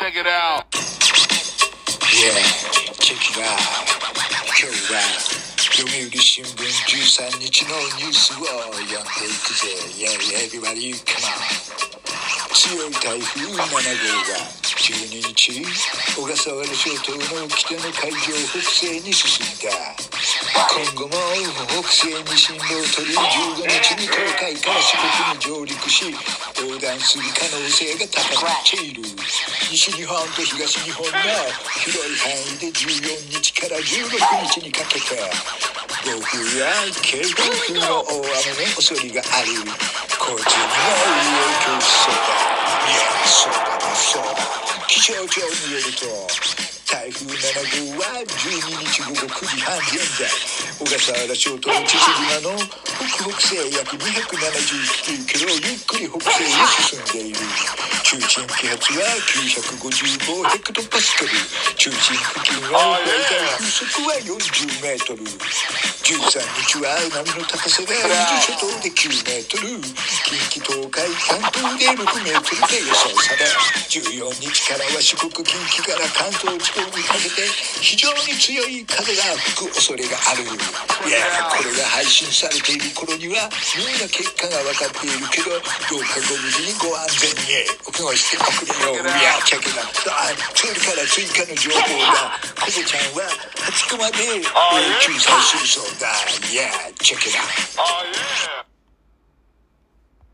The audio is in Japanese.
check it out. Yeah, check it out. 今日は読売新聞13日のニュースを読んでいくぜ。Yeah, everybody, come on. 強い台風7号が12日小笠原諸島の北の海上北西に進んだ今後も北西に進路を取り15日に東海から四国に上陸し横断す。る可能性が高まっている西日本と東日本の広い範囲で14日から16日にかけて暴風や警報風の大雨の恐れがある交通にも影響しそうだいやそうだそうだ気象庁によると台風7号は12日午後9時半現在小笠原諸島父島の北北西約279キロゆっくり北西へ進んでいる中心気圧は955ヘクトパスカル中心付近は大体風速は40メートル13日は波の高さが伊豆諸島で9メートル近畿東海関東で6メートルで予想され14日からは四国近畿から関東地方にかけて非常に強い風が吹く恐れがあるいやこれが配信されている頃にはみんな結果が分かっているけどどうかご無事にご安全にお過ごしておくれよいやチェケだあそれから追加の情報だコボちゃんは20日まで、えー救済す。るそうだいやチェケだ Oh, yeah.